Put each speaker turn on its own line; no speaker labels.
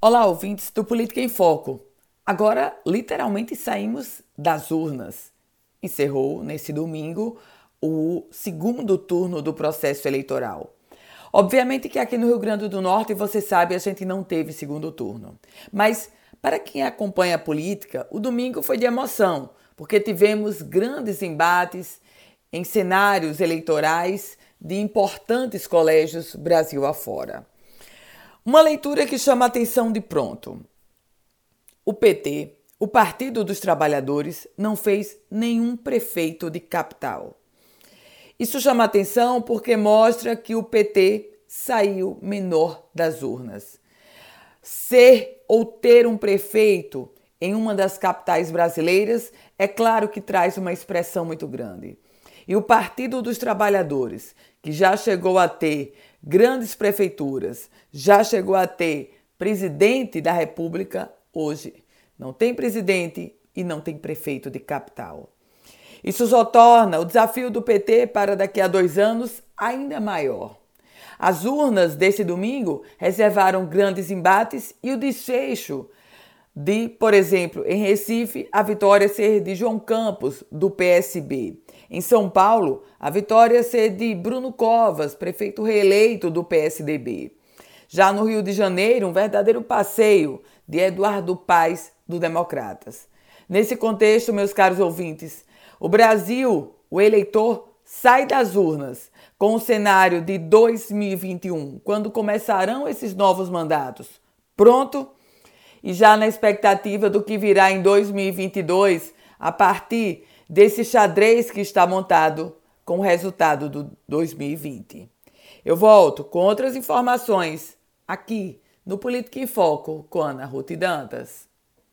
Olá, ouvintes do Política em Foco. Agora, literalmente, saímos das urnas. Encerrou, nesse domingo, o segundo turno do processo eleitoral. Obviamente que aqui no Rio Grande do Norte, você sabe, a gente não teve segundo turno. Mas, para quem acompanha a política, o domingo foi de emoção, porque tivemos grandes embates em cenários eleitorais de importantes colégios Brasil afora. Uma leitura que chama a atenção de pronto. O PT, o Partido dos Trabalhadores, não fez nenhum prefeito de capital. Isso chama atenção porque mostra que o PT saiu menor das urnas. Ser ou ter um prefeito em uma das capitais brasileiras é claro que traz uma expressão muito grande. E o Partido dos Trabalhadores, que já chegou a ter grandes prefeituras, já chegou a ter presidente da República, hoje não tem presidente e não tem prefeito de capital. Isso só torna o desafio do PT para daqui a dois anos ainda maior. As urnas desse domingo reservaram grandes embates e o desfecho de, por exemplo, em Recife, a vitória ser de João Campos, do PSB. Em São Paulo, a vitória ser de Bruno Covas, prefeito reeleito do PSDB. Já no Rio de Janeiro, um verdadeiro passeio de Eduardo Paes, do Democratas. Nesse contexto, meus caros ouvintes, o Brasil, o eleitor, sai das urnas com o cenário de 2021, quando começarão esses novos mandatos. Pronto? E já na expectativa do que virá em 2022, a partir desse xadrez que está montado com o resultado do 2020. Eu volto com outras informações aqui no Política em Foco com Ana Ruth Dantas.